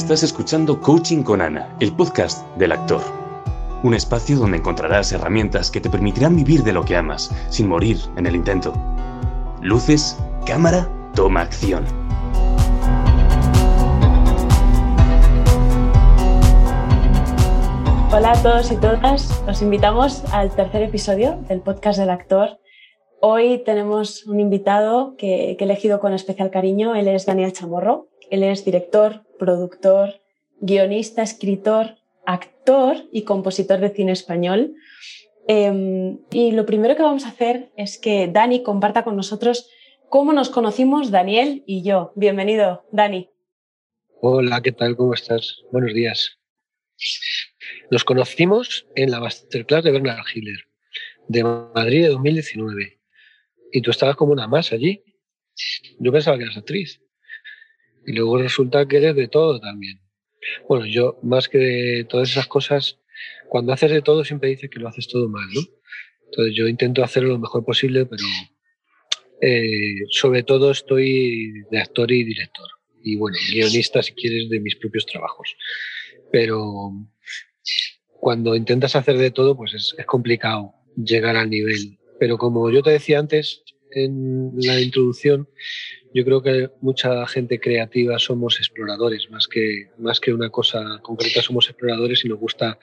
Estás escuchando Coaching con Ana, el podcast del actor. Un espacio donde encontrarás herramientas que te permitirán vivir de lo que amas, sin morir en el intento. Luces, cámara, toma acción. Hola a todos y todas, os invitamos al tercer episodio del podcast del actor. Hoy tenemos un invitado que, que he elegido con especial cariño, él es Daniel Chamorro, él es director, productor, guionista, escritor, actor y compositor de cine español. Em, y lo primero que vamos a hacer es que Dani comparta con nosotros cómo nos conocimos Daniel y yo. Bienvenido, Dani. Hola, ¿qué tal? ¿Cómo estás? Buenos días. Nos conocimos en la masterclass de Bernard Hiller, de Madrid de 2019. Y tú estabas como una más allí. Yo pensaba que eras actriz. Y luego resulta que eres de todo también. Bueno, yo más que de todas esas cosas, cuando haces de todo siempre dices que lo haces todo mal, ¿no? Entonces yo intento hacerlo lo mejor posible, pero eh, sobre todo estoy de actor y director. Y bueno, guionista si quieres de mis propios trabajos. Pero cuando intentas hacer de todo, pues es, es complicado llegar al nivel. Pero como yo te decía antes en la introducción, yo creo que mucha gente creativa somos exploradores, más que, más que una cosa concreta, somos exploradores y nos gusta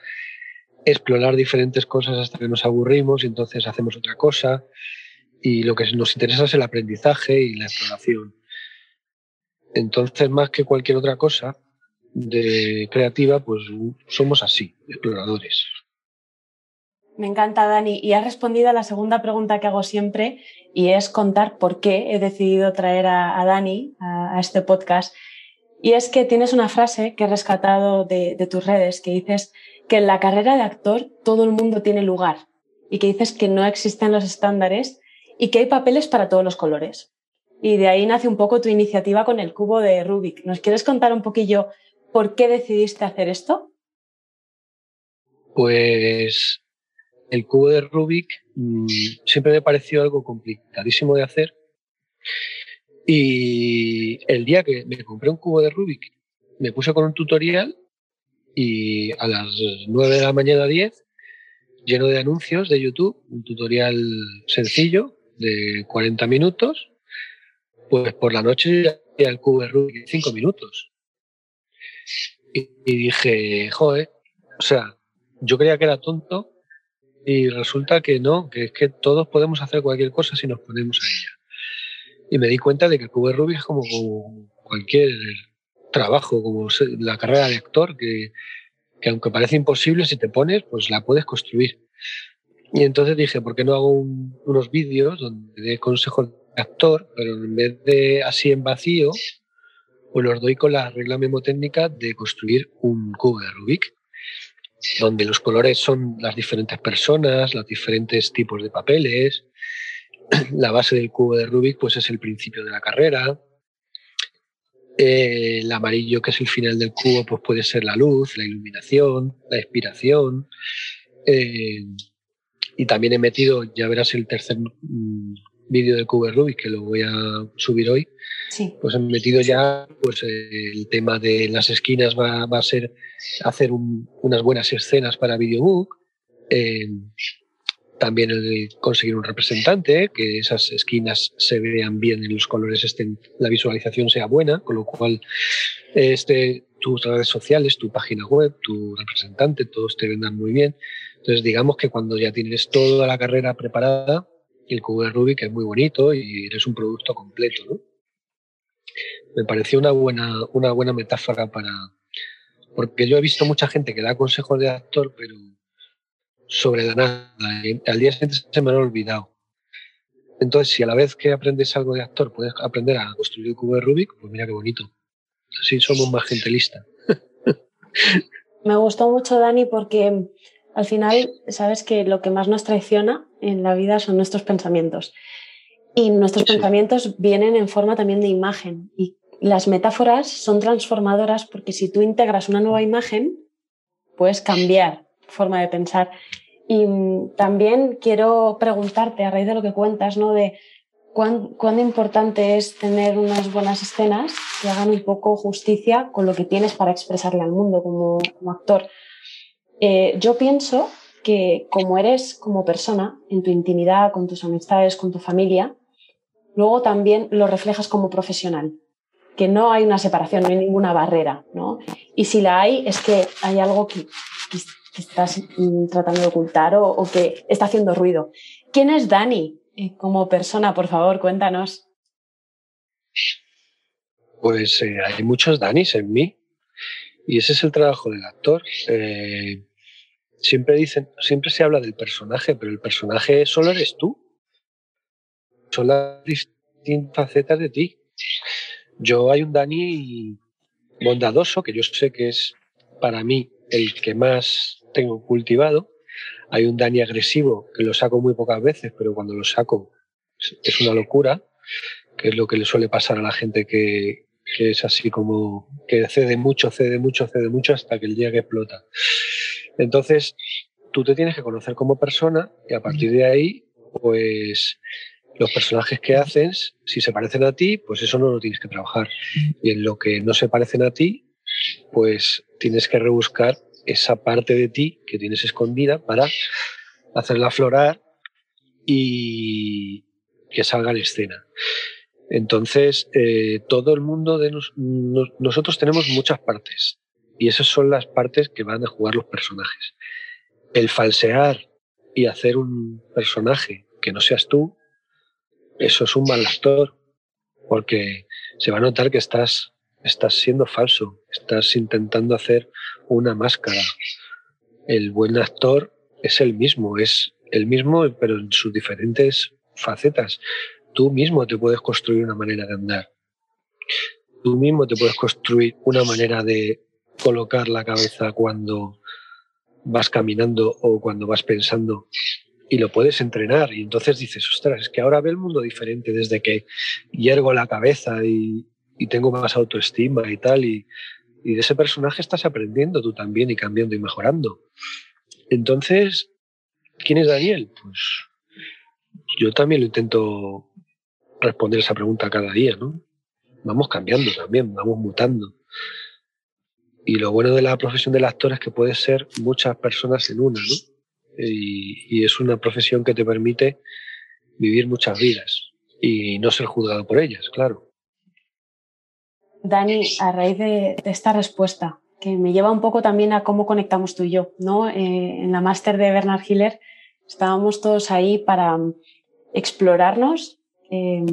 explorar diferentes cosas hasta que nos aburrimos y entonces hacemos otra cosa. Y lo que nos interesa es el aprendizaje y la exploración. Entonces, más que cualquier otra cosa de creativa, pues somos así, exploradores. Me encanta, Dani. Y has respondido a la segunda pregunta que hago siempre, y es contar por qué he decidido traer a, Dani a, este podcast. Y es que tienes una frase que he rescatado de, tus redes, que dices que en la carrera de actor todo el mundo tiene lugar y que dices que no existen los estándares y que hay papeles para todos los colores. Y de ahí nace un poco tu iniciativa con el cubo de Rubik. ¿Nos quieres contar un poquillo por qué decidiste hacer esto? Pues el cubo de Rubik mm, siempre me pareció algo complicadísimo de hacer. Y el día que me compré un cubo de Rubik, me puse con un tutorial y a las 9 de la mañana 10, lleno de anuncios de YouTube, un tutorial sencillo de 40 minutos, pues por la noche ya el cubo de Rubik en 5 minutos. Y, y dije, joder, o sea, yo creía que era tonto y resulta que no, que es que todos podemos hacer cualquier cosa si nos ponemos a ella. Y me di cuenta de que el cubo Rubik es como, cualquier trabajo, como la carrera de actor, que, que, aunque parece imposible, si te pones, pues la puedes construir. Y entonces dije, ¿por qué no hago unos vídeos donde dé consejos de actor, pero en vez de así en vacío, pues los doy con la regla memotécnica de construir un cubo de Rubik? Donde los colores son las diferentes personas, los diferentes tipos de papeles. La base del cubo de Rubik pues es el principio de la carrera. Eh, el amarillo, que es el final del cubo, pues puede ser la luz, la iluminación, la inspiración. Eh, y también he metido, ya verás el tercer mm, vídeo de Rubik, que lo voy a subir hoy, pues he metido ya pues, el tema de las esquinas va, va a ser hacer un, unas buenas escenas para Videobook. Eh, también el conseguir un representante, que esas esquinas se vean bien y los colores estén, la visualización sea buena, con lo cual este, tus redes sociales, tu página web, tu representante, todos te vendan muy bien. Entonces, digamos que cuando ya tienes toda la carrera preparada, el cubo de Rubik es muy bonito y eres un producto completo, ¿no? Me pareció una buena, una buena metáfora para... Porque yo he visto mucha gente que da consejos de actor, pero sobre la nada. Y al día siguiente se me lo ha olvidado. Entonces, si a la vez que aprendes algo de actor puedes aprender a construir el cubo de Rubik, pues mira qué bonito. Así somos más gente lista. Me gustó mucho, Dani, porque al final, sabes que lo que más nos traiciona en la vida son nuestros pensamientos. Y nuestros pensamientos vienen en forma también de imagen. Y las metáforas son transformadoras porque si tú integras una nueva imagen, puedes cambiar forma de pensar. Y también quiero preguntarte, a raíz de lo que cuentas, ¿no? De cuán, cuán, importante es tener unas buenas escenas que hagan un poco justicia con lo que tienes para expresarle al mundo como, como actor. Eh, yo pienso que como eres como persona, en tu intimidad, con tus amistades, con tu familia, luego también lo reflejas como profesional, que no hay una separación, no hay ninguna barrera, ¿no? Y si la hay, es que hay algo que, estás mm, tratando de ocultar o, que está haciendo ruido. ¿Quién es Dani eh, como persona? Por favor, cuéntanos. Pues eh, hay muchos Danis en mí y ese es el trabajo del actor. Siempre dicen, siempre se habla del personaje, pero el personaje solo eres tú. Son las distintas facetas de ti. Yo hay un Dani bondadoso, que yo sé que es para mí el que más tengo cultivado. Hay un Dani agresivo, que lo saco muy pocas veces, pero cuando lo saco es una locura, que es lo que le suele pasar a la gente que, que es así como que cede mucho, cede mucho, cede mucho hasta que el día que explota. Entonces, tú te tienes que conocer como persona y a partir de ahí, pues los personajes que haces, si se parecen a ti, pues eso no lo tienes que trabajar. Y en lo que no se parecen a ti, pues tienes que rebuscar esa parte de ti que tienes escondida para hacerla aflorar y que salga en escena. Entonces, eh, todo el mundo de nos, nos, nosotros tenemos muchas partes y esas son las partes que van a jugar los personajes. El falsear y hacer un personaje que no seas tú, eso es un mal actor, porque se va a notar que estás, estás siendo falso, estás intentando hacer una máscara. El buen actor es el mismo, es el mismo, pero en sus diferentes facetas tú mismo te puedes construir una manera de andar. Tú mismo te puedes construir una manera de colocar la cabeza cuando vas caminando o cuando vas pensando y lo puedes entrenar y entonces dices, ostras, es que ahora ve el mundo diferente desde que hiergo la cabeza y, tengo más autoestima y tal y, y de ese personaje estás aprendiendo tú también y cambiando y mejorando. Entonces, ¿quién es Daniel? Pues yo también lo intento responder esa pregunta cada día, ¿no? Vamos cambiando también, vamos mutando. Y lo bueno de la profesión del actor es que puedes ser muchas personas en una, ¿no? Y, es una profesión que te permite vivir muchas vidas y no ser juzgado por ellas, claro. Dani, a raíz de, esta respuesta, que me lleva un poco también a cómo conectamos tú y yo, ¿no? Eh, en la máster de Bernard Hiller estábamos todos ahí para explorarnos eh,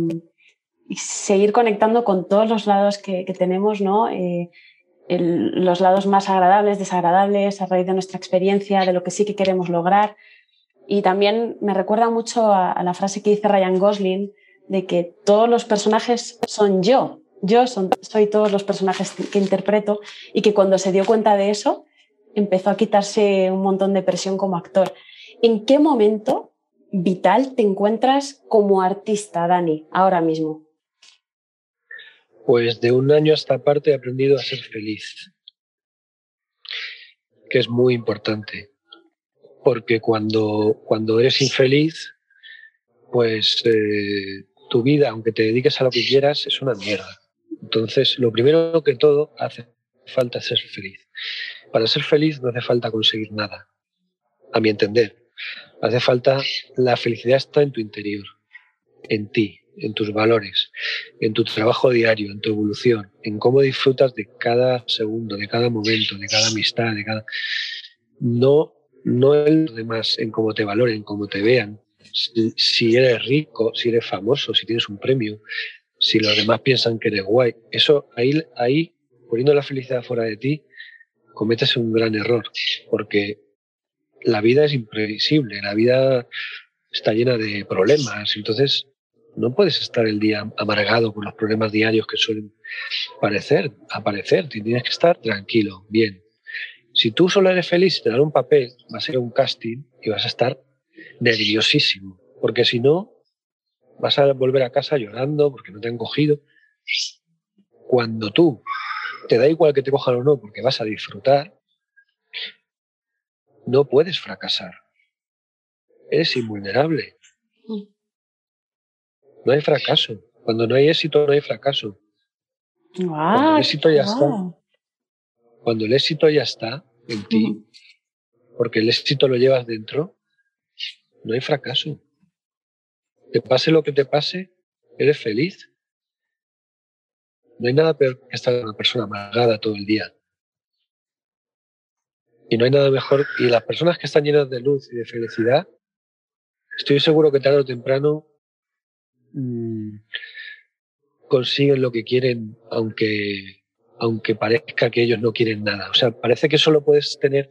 y seguir conectando con todos los lados que, que tenemos, ¿no? Eh, los lados más agradables, desagradables, a raíz de nuestra experiencia, de lo que sí que queremos lograr. Y también me recuerda mucho a, la frase que dice Ryan Gosling de que todos los personajes son yo. Yo soy todos los personajes que interpreto y que cuando se dio cuenta de eso empezó a quitarse un montón de presión como actor. ¿En qué momento vital te encuentras como artista, Dani, ahora mismo? Pues de un año a esta parte he aprendido a ser feliz, que es muy importante, porque cuando, cuando eres infeliz, pues eh, tu vida, aunque te dediques a lo que quieras, es una mierda. Entonces, lo primero que todo hace falta ser feliz. Para ser feliz no hace falta conseguir nada, a mi entender. Hace falta, la felicidad está en tu interior, en ti, en tus valores, en tu trabajo diario, en tu evolución, en cómo disfrutas de cada segundo, de cada momento, de cada amistad, de cada... No, no en los demás, en cómo te valoren, cómo te vean, si, si eres rico, si eres famoso, si tienes un premio, si los demás piensan que eres guay. Eso ahí, ahí poniendo la felicidad fuera de ti, cometes un gran error, porque la vida es imprevisible, la vida está llena de problemas, entonces no puedes estar el día amargado con los problemas diarios que suelen parecer, aparecer, tienes que estar tranquilo, bien. Si tú solo eres feliz te dan un papel, va a ser un casting y vas a estar nerviosísimo, porque si no, vas a volver a casa llorando porque no te han cogido. Cuando tú te da igual que te cojan o no, porque vas a disfrutar, no puedes fracasar. Eres invulnerable. No hay fracaso. Cuando no hay éxito, no hay fracaso. cuando el éxito ya está. Cuando el éxito ya está en ti, porque el éxito lo llevas dentro, no hay fracaso. Te pase lo que te pase, eres feliz. No hay nada peor que estar una persona amargada todo el día. Y no hay nada mejor. Y las personas que están llenas de luz y de felicidad, estoy seguro que tarde o temprano mmm, consiguen lo que quieren, aunque, aunque parezca que ellos no quieren nada. O sea, parece que solo puedes tener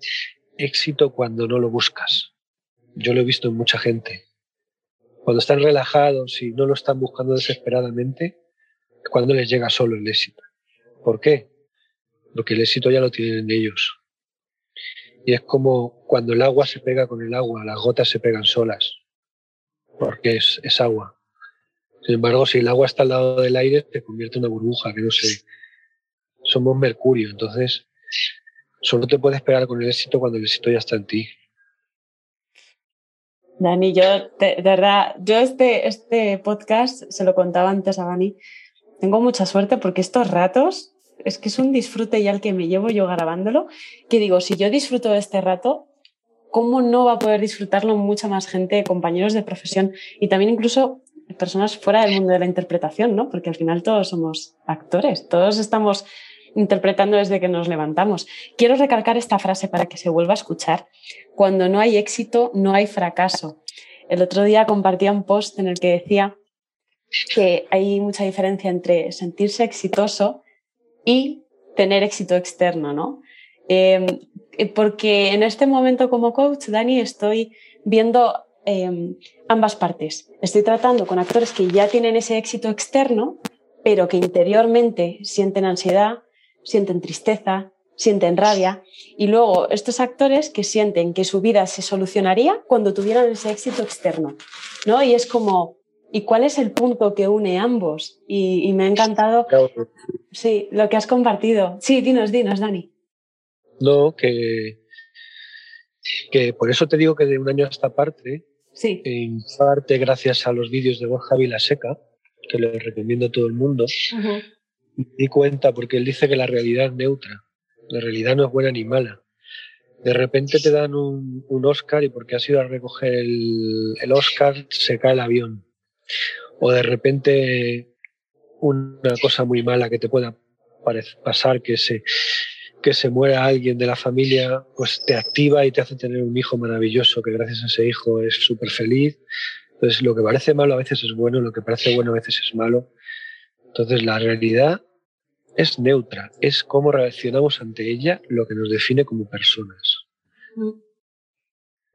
éxito cuando no lo buscas. Yo lo he visto en mucha gente. Cuando están relajados y no lo están buscando desesperadamente, cuando les llega solo el éxito. ¿Por qué? Porque el éxito ya lo tienen ellos. Y es como cuando el agua se pega con el agua, las gotas se pegan solas, porque es, es agua. Sin embargo, si el agua está al lado del aire, se convierte en una burbuja, que no sé. Somos mercurio, entonces solo te puedes pegar con el éxito cuando el éxito ya está en ti. Dani, yo, de, verdad, yo este, este podcast, se lo contaba antes a Dani, tengo mucha suerte porque estos ratos es que es un disfrute ya el que me llevo yo grabándolo, que digo, si yo disfruto de este rato, ¿cómo no va a poder disfrutarlo mucha más gente, compañeros de profesión y también incluso personas fuera del mundo de la interpretación, ¿no? Porque al final todos somos actores, todos estamos interpretando desde que nos levantamos. Quiero recalcar esta frase para que se vuelva a escuchar. Cuando no hay éxito, no hay fracaso. El otro día compartía un post en el que decía que hay mucha diferencia entre sentirse exitoso y tener éxito externo, ¿no? Em, porque en este momento como coach, Dani, estoy viendo Em, ambas partes. Estoy tratando con actores que ya tienen ese éxito externo, pero que interiormente sienten ansiedad, sienten tristeza, sienten rabia. Y luego estos actores que sienten que su vida se solucionaría cuando tuvieran ese éxito externo. ¿no? Y es como, ¿y cuál es el punto que une ambos? Y, me ha encantado sí, lo que has compartido. Sí, dinos, dinos, Dani. No, que, que por eso te digo que de un año a esta parte en parte gracias a los vídeos de Borja Vilaseca, que le recomiendo a todo el mundo. Me di cuenta porque él dice que la realidad es neutra. La realidad no es buena ni mala. De repente te dan un, Oscar y porque has ido a recoger el, el Oscar se cae el avión. O de repente una cosa muy mala que te pueda pasar, que se, que se muera alguien de la familia, pues te activa y te hace tener un hijo maravilloso que gracias a ese hijo es súper feliz. Entonces, lo que parece malo a veces es bueno, lo que parece bueno a veces es malo. Entonces, la realidad es neutra, es cómo reaccionamos ante ella lo que nos define como personas. Mm.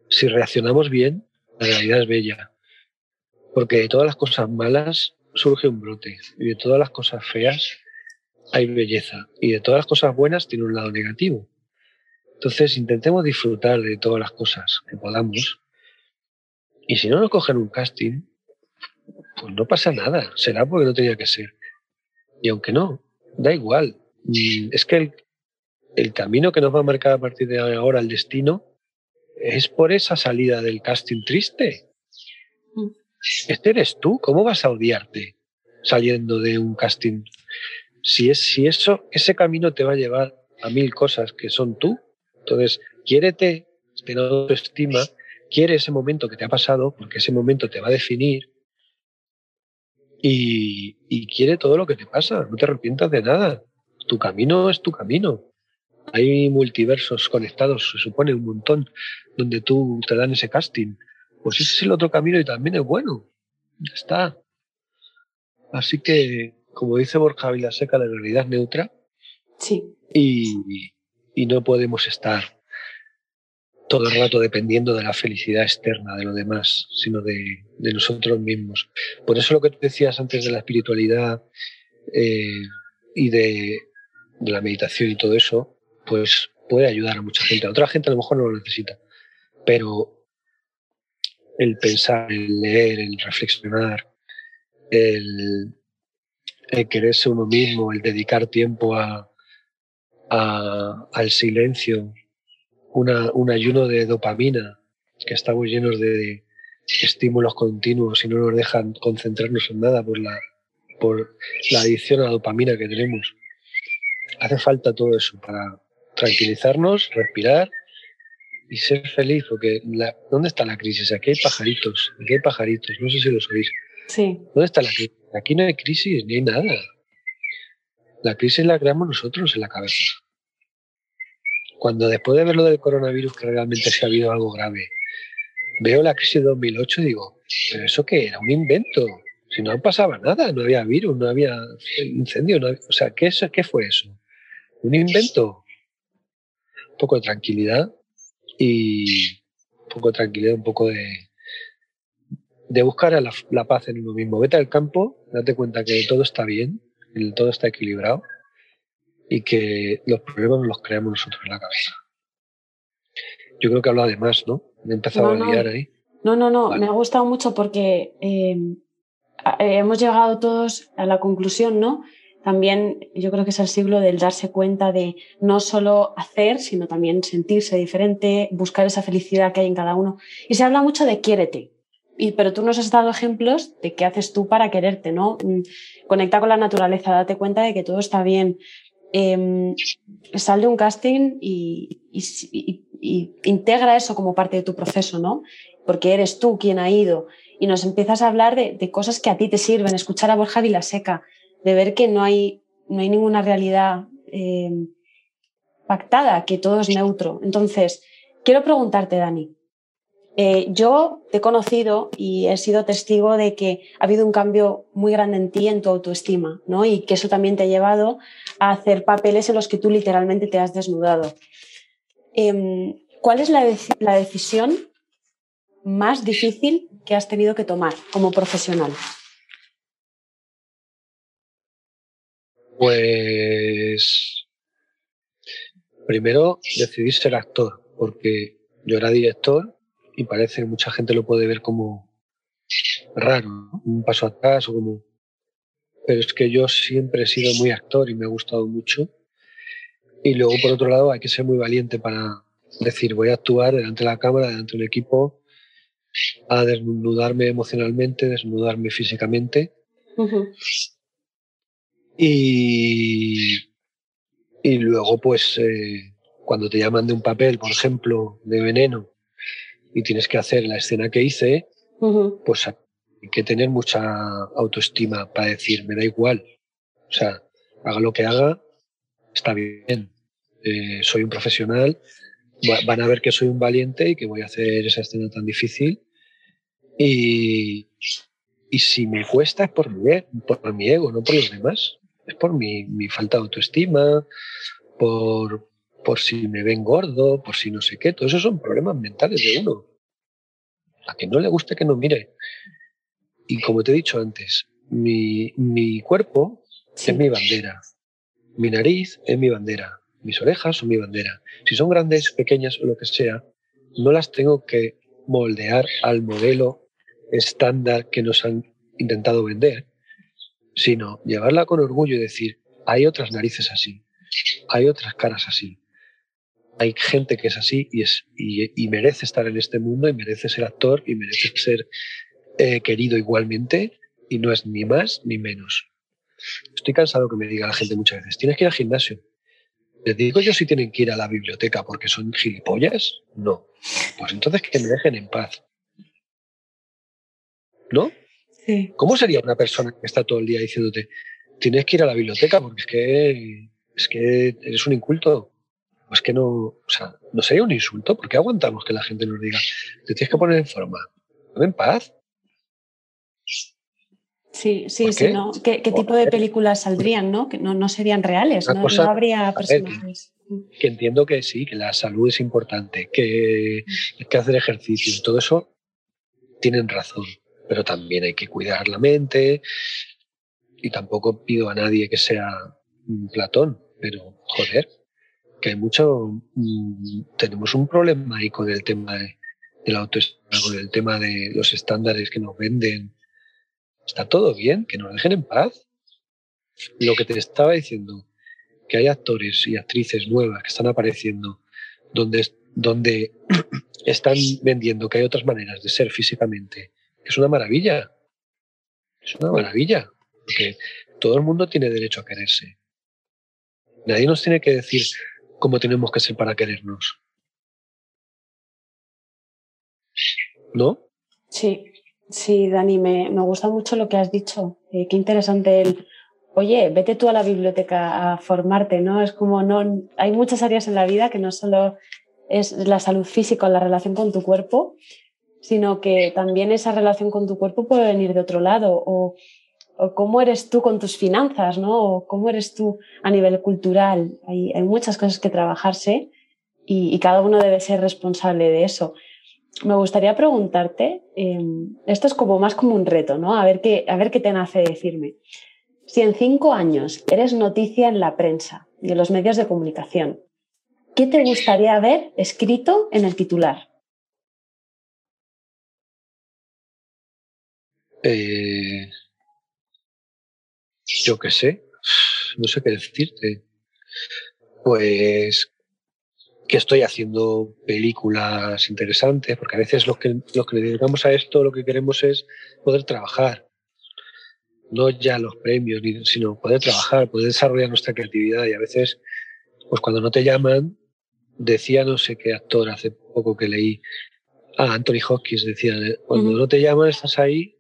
Si reaccionamos bien, la realidad es bella. Porque de todas las cosas malas surge un brote y de todas las cosas feas hay belleza y de todas las cosas buenas tiene un lado negativo. Entonces intentemos disfrutar de todas las cosas que podamos. Y si no nos cogen un casting, pues no pasa nada. Será porque no tenía que ser. Y aunque no, da igual. Mm, es que el, el camino que nos va a marcar a partir de ahora el destino es por esa salida del casting triste. Mm. Este eres tú. ¿Cómo vas a odiarte saliendo de un casting si, es, si eso, ese camino te va a llevar a mil cosas que son tú, entonces quiérete, ten autoestima, quiere ese momento que te ha pasado, porque ese momento te va a definir, y, y quiere todo lo que te pasa, no te arrepientas de nada. Tu camino es tu camino. Hay multiversos conectados, se supone un montón, donde tú te dan ese casting. Pues ese es el otro camino y también es bueno. Ya está. Así que como dice Borja Vilaseca, la realidad es neutra. Sí. Y, no podemos estar todo el rato dependiendo de la felicidad externa de lo demás, sino de, nosotros mismos. Por eso lo que tú decías antes de la espiritualidad eh, y de, de, la meditación y todo eso, pues puede ayudar a mucha gente. A otra gente a lo mejor no lo necesita, pero el pensar, el leer, el reflexionar, el el quererse uno mismo, el dedicar tiempo a, al silencio, una, un ayuno de dopamina, que estamos llenos de, estímulos continuos y no nos dejan concentrarnos en nada por la, por la adicción a la dopamina que tenemos. Hace falta todo eso para tranquilizarnos, respirar y ser feliz, porque ¿dónde está la crisis? Aquí hay pajaritos, aquí hay pajaritos, no sé si lo sabéis. Sí. ¿Dónde está la crisis? Aquí no hay crisis, ni hay nada. La crisis la creamos nosotros en la cabeza. Cuando después de ver lo del coronavirus, que realmente se ha habido algo grave, veo la crisis de 2008 y digo, ¿pero eso qué era? ¿Un invento? Si no pasaba nada, no había virus, no había incendio, o sea, ¿qué, ¿qué fue eso? ¿Un invento? Un poco de tranquilidad y un poco de tranquilidad, un poco de, de buscar a la, paz en uno mismo. Vete al campo, date cuenta que todo está bien, que todo está equilibrado y que los problemas los creamos nosotros en la cabeza. Yo creo que habla de más, ¿no? Me he empezado a liar ahí. No, no, no, me ha gustado mucho porque eh, hemos llegado todos a la conclusión, ¿no? También yo creo que es el siglo del darse cuenta de no solo hacer, sino también sentirse diferente, buscar esa felicidad que hay en cada uno. Y se habla mucho de quiérete. Y, pero tú nos has dado ejemplos de qué haces tú para quererte, ¿no? Mm, conecta con la naturaleza, date cuenta de que todo está bien. Eh, sal de un casting y, y, y, integra eso como parte de tu proceso, ¿no? Porque eres tú quien ha ido y nos empiezas a hablar de, de cosas que a ti te sirven, escuchar a Borja Vilaseca, de ver que no hay, no hay ninguna realidad eh, pactada, que todo es neutro. Entonces, quiero preguntarte, Dani, eh, yo te he conocido y he sido testigo de que ha habido un cambio muy grande en ti, en tu autoestima, ¿no? Y que eso también te ha llevado a hacer papeles en los que tú literalmente te has desnudado. Em, ¿Cuál es la, la decisión más difícil que has tenido que tomar como profesional? Pues primero decidí ser actor, porque yo era director y parece mucha gente lo puede ver como raro, un paso atrás o como... Pero es que yo siempre he sido muy actor y me ha gustado mucho. Y luego, por otro lado, hay que ser muy valiente para decir, voy a actuar delante de la cámara, delante de un equipo, a desnudarme emocionalmente, desnudarme físicamente. Y, y luego, pues, eh, cuando te llaman de un papel, por ejemplo, de veneno, y tienes que hacer la escena que hice, pues hay que tener mucha autoestima para decir, me da igual. O sea, haga lo que haga, está bien. Eh, soy un profesional, van a ver que soy un valiente y que voy a hacer esa escena tan difícil. Y, y si me cuesta es por mi, por mi ego, no por los demás es por mi, falta de autoestima, por, por si me ven gordo, por si no sé qué. Todo eso son problemas mentales de uno. A que no le guste que no mire. Y como te he dicho antes, mi, mi cuerpo es mi bandera. Mi nariz es mi bandera. Mis orejas son mi bandera. Si son grandes, pequeñas o lo que sea, no las tengo que moldear al modelo estándar que nos han intentado vender, sino llevarla con orgullo y decir, hay otras narices así, hay otras caras así, hay gente que es así y, es, y, merece estar en este mundo y merece ser actor y merece ser eh, querido igualmente y no es ni más ni menos. Estoy cansado que me diga la gente muchas veces, tienes que ir al gimnasio. ¿Les digo yo si tienen que ir a la biblioteca porque son gilipollas? No. Pues entonces que me dejen en paz. ¿No? ¿Cómo sería una persona que está todo el día diciéndote, tienes que ir a la biblioteca porque es que, es que eres un inculto? Pues que no, o sea, no sería un insulto, porque aguantamos que la gente nos diga, te tienes que poner en forma, dame en paz. Sí, sí, sí, ¿no? ¿Qué, tipo de películas saldrían, no? Que no, no serían reales, no, no, habría personajes. que entiendo que sí, que la salud es importante, que hay que hacer ejercicio, todo eso tienen razón pero también hay que cuidar la mente y tampoco pido a nadie que sea un Platón, pero joder, que hay mucho, mm, tenemos un problema ahí con el tema de, la autoestima, con el tema de los estándares que nos venden. Está todo bien, que nos dejen en paz. Lo que te estaba diciendo, que hay actores y actrices nuevas que están apareciendo donde, donde están vendiendo que hay otras maneras de ser físicamente, es una maravilla. Es una maravilla, porque todo el mundo tiene derecho a quererse. Nadie nos tiene que decir cómo tenemos que ser para querernos. ¿No? Sí, sí, Dani, me, gusta mucho lo que has dicho. Eh, qué interesante el, oye, vete tú a la biblioteca a formarte, ¿no? Es como, no, hay muchas áreas en la vida que no solo es la salud física o la relación con tu cuerpo, sino que también esa relación con tu cuerpo puede venir de otro lado o, cómo eres tú con tus finanzas, ¿no? O cómo eres tú a nivel cultural. Hay, muchas cosas que trabajarse y, cada uno debe ser responsable de eso. Me gustaría preguntarte, em, esto es como más como un reto, ¿no? A ver qué, a ver qué te nace decirme. Si en cinco años eres noticia en la prensa y en los medios de comunicación, ¿qué te gustaría ver escrito en el titular? Eh, yo qué sé, no sé qué decirte. Pues que estoy haciendo películas interesantes, porque a veces los que, los que le dedicamos a esto lo que queremos es poder trabajar. No ya los premios, sino poder trabajar, poder desarrollar nuestra creatividad. Y a veces, pues cuando no te llaman, decía no sé qué actor hace poco que leí, ah, Anthony Hopkins decía, cuando no te llaman estás ahí eh,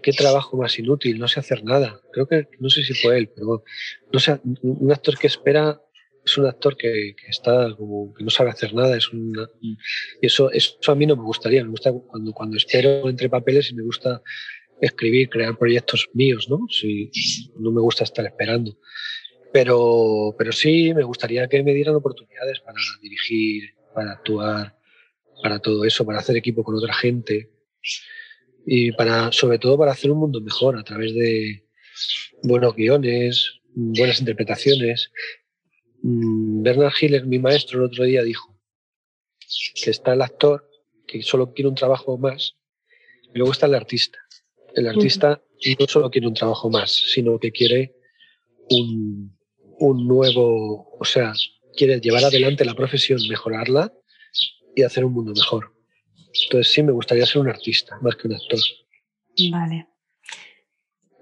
qué trabajo más inútil, no sé hacer nada. Creo que, no sé si fue él, pero no sé, un actor que espera es un actor que, está como que no sabe hacer nada. Es una, y eso, eso a mí no me gustaría. Me gusta cuando, cuando espero entre papeles y me gusta escribir, crear proyectos míos, ¿no? Si, no me gusta estar esperando. Pero, pero sí me gustaría que me dieran oportunidades para dirigir, para actuar, para todo eso, para hacer equipo con otra gente y para, sobre todo para hacer un mundo mejor a través de buenos guiones, buenas interpretaciones. Mm, Bernard Hiller, mi maestro, el otro día dijo que está el actor que solo quiere un trabajo más y luego está el artista. El artista no solo quiere un trabajo más, sino que quiere un, un nuevo, o sea, quiere llevar adelante la profesión, mejorarla y hacer un mundo mejor. Entonces sí, me gustaría ser un artista más que un actor. Vale.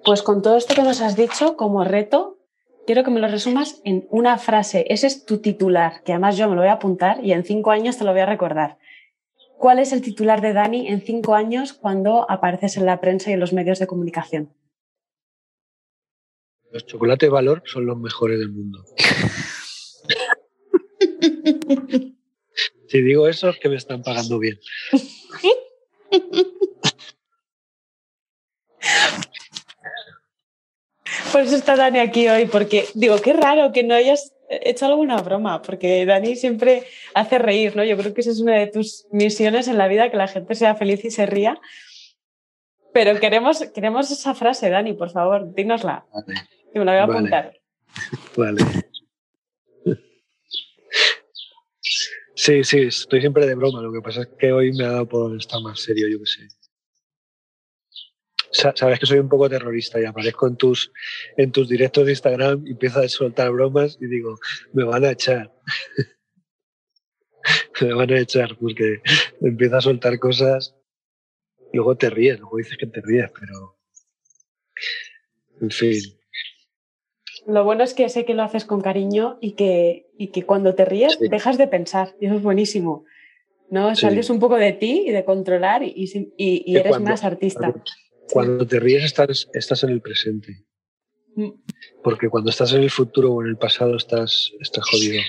Pues con todo esto que nos has dicho como reto, quiero que me lo resumas en una frase. Ese es tu titular, que además yo me lo voy a apuntar y en cinco años te lo voy a recordar. ¿Cuál es el titular de Dani en cinco años cuando apareces en la prensa y en los medios de comunicación? Los chocolates valor son los mejores del mundo. Si digo eso es que me están pagando bien. Por eso está Dani aquí hoy, porque digo, qué raro que no hayas hecho alguna broma, porque Dani siempre hace reír, ¿no? Yo creo que esa es una de tus misiones en la vida, que la gente sea feliz y se ría. Pero queremos, queremos esa frase, Dani, por favor, dínosla. Vale. me la voy a apuntar. Vale. Sí, sí, estoy siempre de broma. Lo que pasa es que hoy me ha dado por estar más serio, yo qué sé. Sabes que soy un poco terrorista y aparezco en tus, en tus directos de Instagram y empiezo a soltar bromas y digo, me van a echar. me van a echar porque empiezo a soltar cosas. Luego te ríes, luego dices que te ríes, pero. En fin. Lo bueno es que sé que lo haces con cariño y que, y que cuando te ríes dejas de pensar. Y eso es buenísimo. ¿no? Sales un poco de ti y de controlar y, y, eres más artista. Cuando te ríes estás, estás en el presente. Mm. Porque cuando estás en el futuro o en el pasado estás, estás jodido.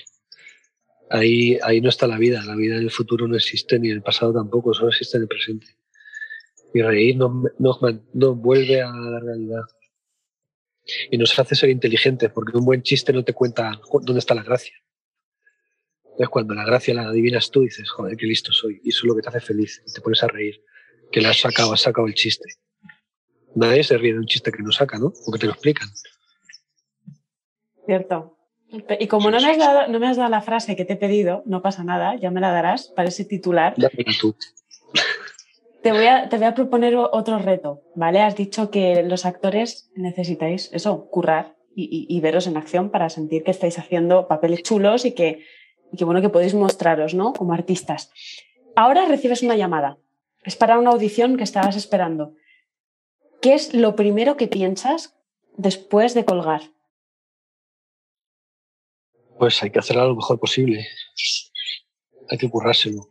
Ahí, ahí no está la vida. La vida en el futuro no existe ni en el pasado tampoco, solo existe en el presente. Y reír nos no, no vuelve a la realidad y nos hace ser inteligentes, porque un buen chiste no te cuenta dónde está la gracia. Entonces, cuando la gracia la adivinas tú, dices, joder, qué listo soy, y eso es lo que te hace feliz, y te pones a reír, que la has sacado, has sacado el chiste. Nadie se ríe de un chiste que no saca, ¿no? O que te lo explican. Cierto. Y como no me, has dado, no me has dado la frase que te he pedido, no pasa nada, ya me la darás para ese titular. tú. Te voy, a, te voy a proponer otro reto, ¿vale? Has dicho que los actores necesitáis eso, currar y, veros en acción para sentir que estáis haciendo papeles chulos y que, y que, bueno, que podéis mostraros, ¿no? Como artistas. ahora recibes una llamada. Es para una audición que estabas esperando. ¿Qué es lo primero que piensas después de colgar? Pues hay que hacerlo lo mejor posible. Hay que currárselo.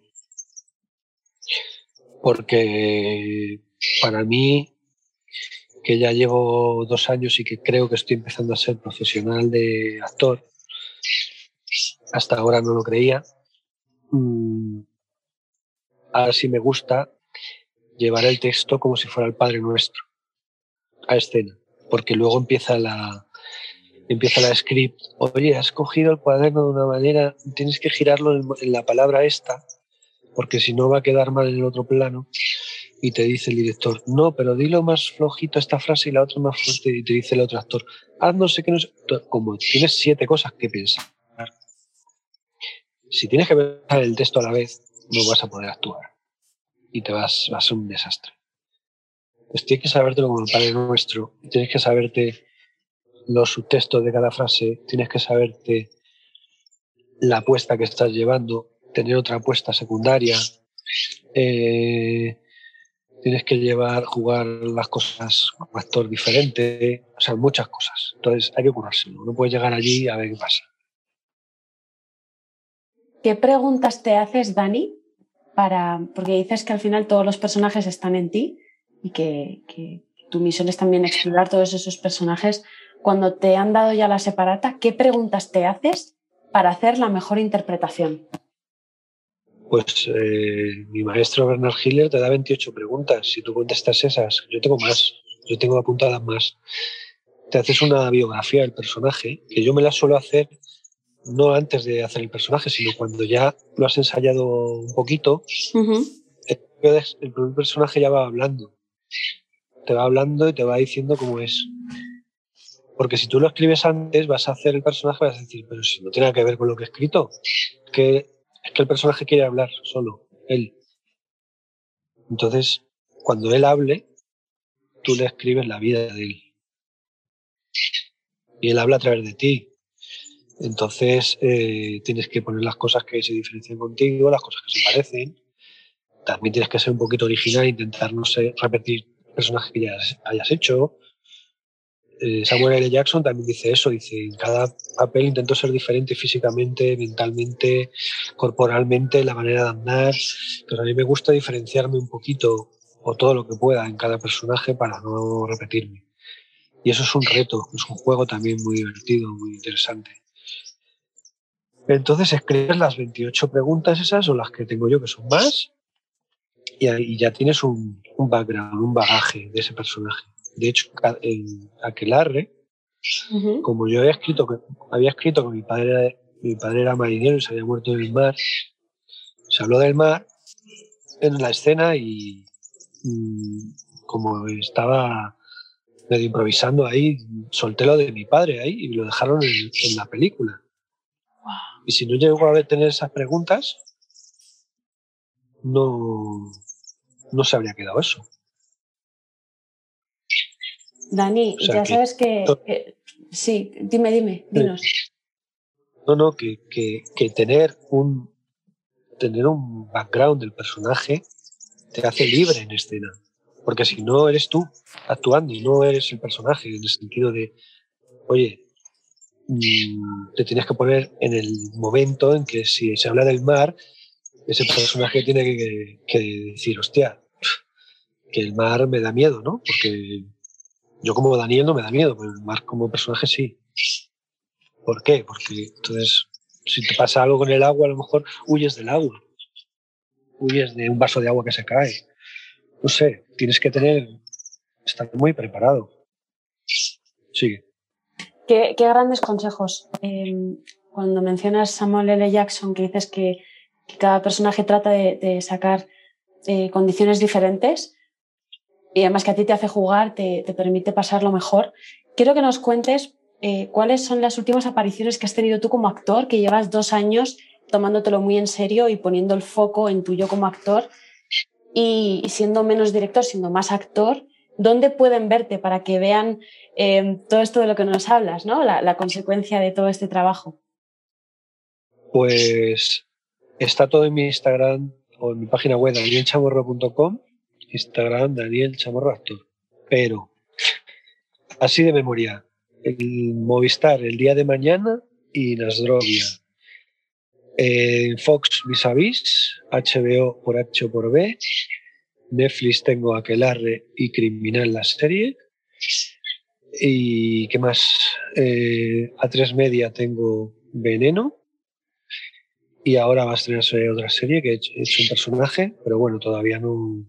Porque para mí, que ya llevo dos años y que creo que estoy empezando a ser profesional de actor, hasta ahora no lo creía. Mm, ahora sí me gusta llevar el texto como si fuera el Padre Nuestro a escena, porque luego empieza la, empieza la script, oye, has cogido el cuaderno de una manera, tienes que girarlo en, la palabra esta, porque si no va a quedar mal en el otro plano. Y te dice el director, no, pero dilo más flojito esta frase y la otra más fuerte. Y te dice el otro actor, haz no sé qué, no sé. Como tienes siete cosas que pensar. Si tienes que pensar el texto a la vez, no vas a poder actuar. Y te vas, va a ser un desastre. Pues tienes que sabértelo como el Padre Nuestro. Tienes que saberte los subtextos de cada frase, tienes que saberte la apuesta que estás llevando, tener otra apuesta secundaria, eh, tienes que llevar, jugar las cosas como actor diferente, o sea, muchas cosas. Entonces hay que curárselo, no puedes llegar allí a ver qué pasa. ¿Qué preguntas te haces, Dani? Para, porque dices que al final todos los personajes están en ti y que, que tu misión es también explorar todos esos personajes cuando te han dado ya la separata, ¿qué preguntas te haces para hacer la mejor interpretación? Pues eh, mi maestro Bernard Hiller te da 28 preguntas. Si tú contestas esas, yo tengo más, yo tengo apuntadas más. Te haces una biografía del personaje, que yo me la suelo hacer no antes de hacer el personaje, sino cuando ya lo has ensayado un poquito. el primer personaje ya va hablando. Te va hablando y te va diciendo cómo es. Porque si tú lo escribes antes, vas a hacer el personaje, vas a decir, pero si no tiene nada que ver con lo que he escrito, que es que el personaje quiere hablar solo, él. Entonces, cuando él hable, tú le escribes la vida de él. Y él habla a través de ti. Entonces, eh, tienes que poner las cosas que se diferencian contigo, las cosas que se parecen. También tienes que ser un poquito original, intentar, no sé, repetir personajes que ya hayas hecho eh, Samuel L. Jackson también dice eso, dice, cada papel intento ser diferente físicamente, mentalmente, corporalmente, la manera de andar, pero a mí me gusta diferenciarme un poquito o todo lo que pueda en cada personaje para no repetirme. Y eso es un reto, es un juego también muy divertido, muy interesante. Entonces escribes las 28 preguntas esas o las que tengo yo, que son más, y ya tienes un, un background, un bagaje de ese personaje. De hecho, en Aquelarre, como yo había escrito, que, había escrito que mi padre, mi padre era marinero y se había muerto en el mar, se habló del mar en la escena y mm, como estaba medio improvisando ahí, solté lo de mi padre ahí y lo dejaron en, la película. Y si no llego a tener esas preguntas, no, no se habría quedado eso. Dani, ya sabes que, Sí, dime, dime, dinos. No, no, que, tener un tener un background del personaje te hace libre en escena. Porque si no eres tú actuando y no eres el personaje, en el sentido de, oye, mm, te tienes que poner en el momento en que si se habla del mar, ese personaje tiene que, que decir, hostia, que el mar me da miedo, ¿no? Porque yo como Daniel no me da miedo, pero Mark como personaje sí. ¿Por qué? Porque entonces, si te pasa algo con el agua, a lo mejor huyes del agua. Huyes de un vaso de agua que se cae. No sé, tienes que tener, estar muy preparado. Sigue. Qué, grandes consejos. Em, cuando mencionas Samuel L. Jackson, que dices que, cada personaje trata de, sacar eh, condiciones diferentes, y además que a ti te hace jugar, te, permite pasarlo mejor. Quiero que nos cuentes eh, cuáles son las últimas apariciones que has tenido tú como actor, que llevas dos años tomándotelo muy en serio y poniendo el foco en tu yo como actor y siendo menos director, siendo más actor. ¿Dónde pueden verte para que vean eh, todo esto de lo que nos hablas, ¿no? La, consecuencia de todo este trabajo? Pues está todo en mi Instagram o en mi página web danielchamorro.com, Instagram Daniel Chamorro Actor. Pero, así de memoria, Movistar el día de mañana y Nasdrovia. En Fox Vis a Vis, HBO por H por B, Netflix tengo Aquelarre y Criminal la serie. ¿Y qué más? Eh, a tres media tengo Veneno. Y ahora va a estrenarse otra serie que he hecho, un personaje, pero bueno, todavía no,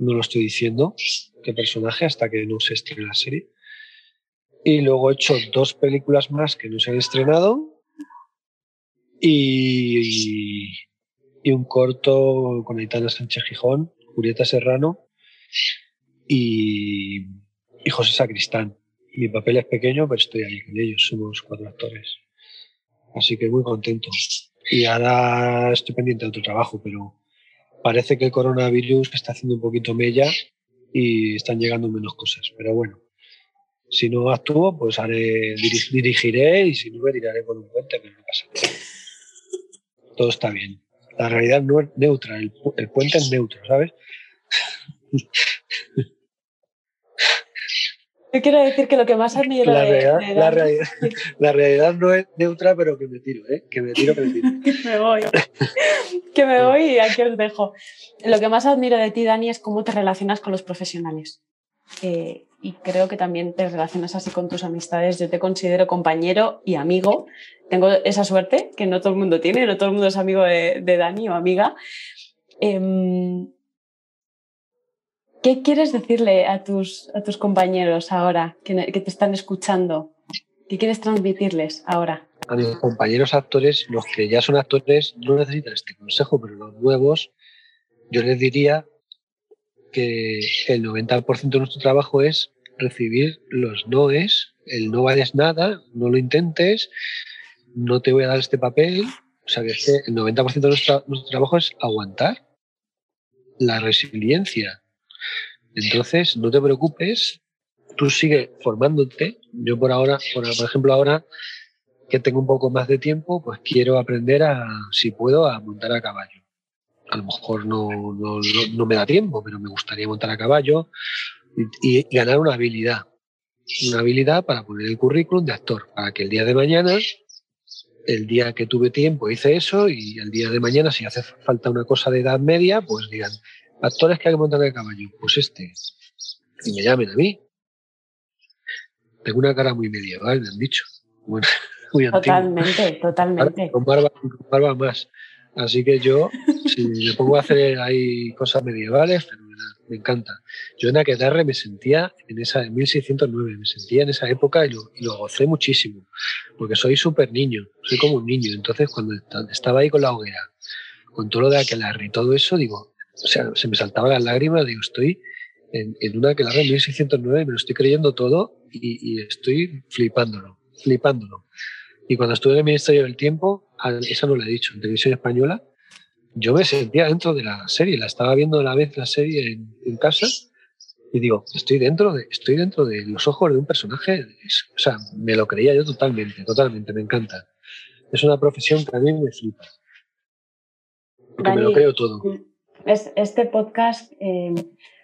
no lo estoy diciendo qué personaje hasta que no se estrene la serie. Y luego he hecho dos películas más que no se han estrenado y, y un corto con Aitana Sánchez Gijón, Julieta Serrano y, y José Sacristán. Mi papel es pequeño, pero estoy ahí con ellos, somos cuatro actores. Así que muy contento. Y ahora estoy pendiente de otro trabajo, pero parece que el coronavirus está haciendo un poquito mella y están llegando menos cosas. Pero bueno, si no actúo, pues haré, dirigiré y si no me tiraré con un puente, que no pasa nada. Todo está bien. La realidad no es neutra, el puente es neutro, ¿sabes? Yo quiero decir que lo que más admiro la de, realidad, de la, Dani- realidad, la realidad no es neutra, pero que me tiro, ¿eh? Que me tiro, que me tiro. me voy. que me voy y aquí os dejo. Lo que más admiro de ti, Dani, es cómo te relacionas con los profesionales. Eh, y creo que también te relacionas así con tus amistades. Yo te considero compañero y amigo. Tengo esa suerte que no todo el mundo tiene, no todo el mundo es amigo de, de Dani o amiga. Em, ¿Qué quieres decirle a tus, a tus compañeros ahora que, te están escuchando? ¿Qué quieres transmitirles ahora? A mis compañeros actores, los que ya son actores, no necesitan este consejo, pero los nuevos, yo les diría que el 90% de nuestro trabajo es recibir los noes, el no vales nada, no lo intentes, no te voy a dar este papel. O sea que es que el 90% de nuestro, nuestro trabajo es aguantar la resiliencia. Entonces, no te preocupes, tú sigue formándote. Yo por ahora, por, por ejemplo, ahora que tengo un poco más de tiempo, pues quiero aprender a, si puedo, a montar a caballo. A lo mejor no, no, no, me da tiempo, pero me gustaría montar a caballo y, y, ganar una habilidad. Una habilidad para poner el currículum de actor, para que el día de mañana, el día que tuve tiempo hice eso y el día de mañana, si hace falta una cosa de edad media, pues digan, actores que hay que montar a caballo, pues este. Y me llamen a mí. Tengo una cara muy medieval, me han dicho. Bueno, muy totalmente, antigua. totalmente. Con barba, con barba más. Así que yo, si me pongo a hacer ahí cosas medievales, fenomenal, me encanta. Yo en Aquelarre me sentía en esa, en 1609, me sentía en esa época y lo, y lo gocé muchísimo, porque soy súper niño, soy como un niño. Entonces, cuando estaba ahí con la hoguera, con todo lo de Aquelarre y todo eso, digo, o sea, se me saltaban las lágrimas, digo, estoy en, en una Aquelarre en 1609, me lo estoy creyendo todo y, y estoy flipándolo, flipándolo. Y cuando estuve en el Ministerio del Tiempo, esa no la he dicho, en televisión española, yo me sentía dentro de la serie, la estaba viendo a la vez la serie en, en, casa y digo, estoy dentro, de, estoy dentro de los ojos de un personaje, o sea, me lo creía yo totalmente, totalmente, me encanta. Es una profesión que a mí me flipa. Porque Dani, me lo creo todo. Es, este podcast, eh,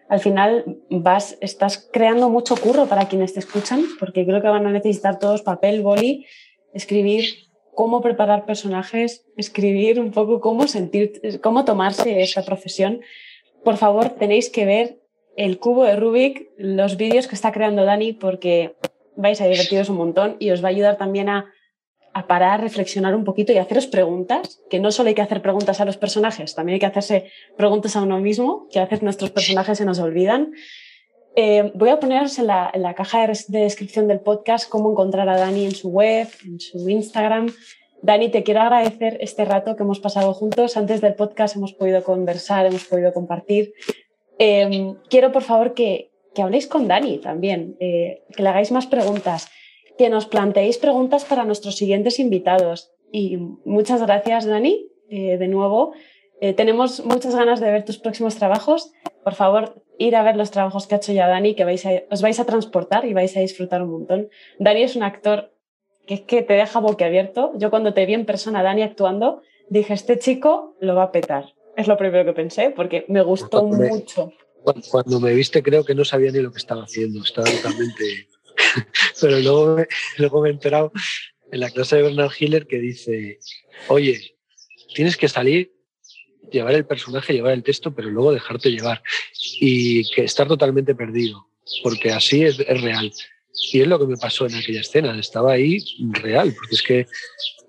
al final vas, estás creando mucho curro para quienes te escuchan, porque creo que van a necesitar todos papel, boli, escribir cómo preparar personajes, escribir un poco cómo sentir, cómo tomarse esa profesión. Por favor, tenéis que ver el cubo de Rubik, los vídeos que está creando Dani, porque vais a divertiros un montón y os va a ayudar también a, a parar, reflexionar un poquito y haceros preguntas, que no solo hay que hacer preguntas a los personajes, también hay que hacerse preguntas a uno mismo, que a veces nuestros personajes se nos olvidan. Eh, voy a poneros en la, caja de, de, descripción del podcast cómo encontrar a Dani en su web, en su Instagram. Dani, te quiero agradecer este rato que hemos pasado juntos. Antes del podcast hemos podido conversar, hemos podido compartir. Eh, quiero, por favor, que, que, habléis con Dani también, eh, que le hagáis más preguntas, que nos planteéis preguntas para nuestros siguientes invitados. Y muchas gracias, Dani, eh, de nuevo. tenemos muchas ganas de ver tus próximos trabajos. Por favor, ir a ver los trabajos que ha hecho ya Dani, que vais a, os vais a transportar y vais a disfrutar un montón. Dani es un actor que es que te deja boquiabierto. Yo cuando te vi en persona, Dani, actuando, dije, este chico lo va a petar. Es lo primero que pensé, porque me gustó mucho. cuando me viste creo que no sabía ni lo que estaba haciendo, estaba totalmente... Pero luego, luego me he enterado en la clase de Bernard Hiller que dice, oye, tienes que salir, llevar el personaje, llevar el texto, pero luego dejarte llevar y que estar totalmente perdido, porque así es, es real. Y es lo que me pasó en aquella escena, estaba ahí real, porque es que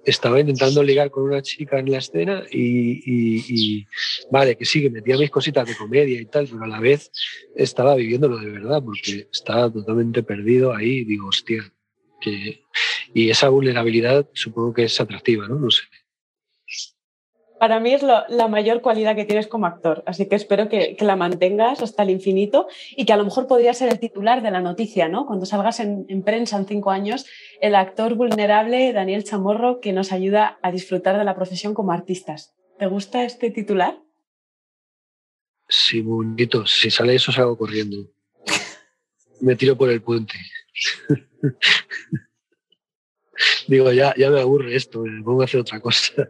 estaba intentando ligar con una chica en la escena y, vale, que sí, que metía mis cositas de comedia y tal, pero a la vez estaba viviéndolo de verdad, porque estaba totalmente perdido ahí y digo, hostia, que... Y esa vulnerabilidad supongo que es atractiva, ¿no? No sé para mí es la mayor cualidad que tienes como actor, así que espero que, la mantengas hasta el infinito y que a lo mejor podría ser el titular de la noticia, ¿no? Cuando salgas en, prensa en cinco años, el actor vulnerable Daniel Chamorro que nos ayuda a disfrutar de la profesión como artistas. ¿Te gusta este titular? Sí, bonito. Si sale eso, salgo corriendo. Me tiro por el puente. Digo, ya, ya me aburre esto, me pongo a hacer otra cosa.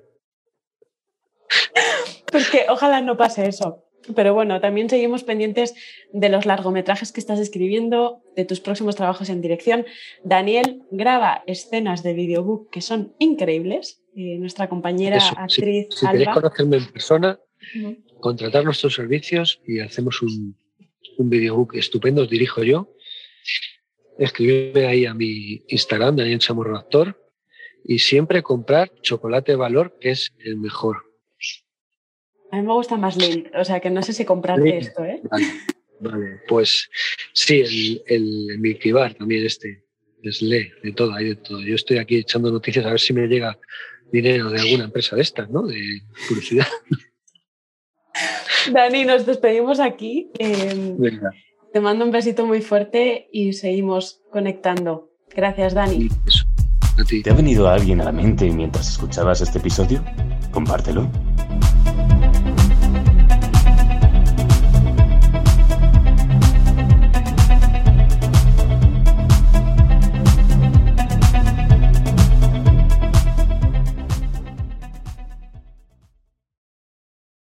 Porque ojalá no pase eso. Pero bueno, también seguimos pendientes de los largometrajes que estás escribiendo, de tus próximos trabajos en dirección. Daniel graba escenas de videobook que son increíbles. Eh, nuestra compañera actriz. Si, queréis conocerme en persona, contratar nuestros servicios y hacemos un, un videobook estupendo, os dirijo yo. Escribirme ahí a mi Instagram, Daniel Chamorro Actor, y siempre comprar chocolate valor, que es el mejor. A mí me gusta más Lint, o sea que no sé si comprarte esto, ¿eh? Vale, pues sí, el, el Milky Bar también este, es le, de todo, hay de todo. Yo estoy aquí echando noticias a ver si me llega dinero de alguna empresa de estas, ¿no? De publicidad. Dani, nos despedimos aquí. Em, te mando un besito muy fuerte y seguimos conectando. Gracias, Dani. ¿Te ha venido alguien a la mente mientras escuchabas este episodio? Compártelo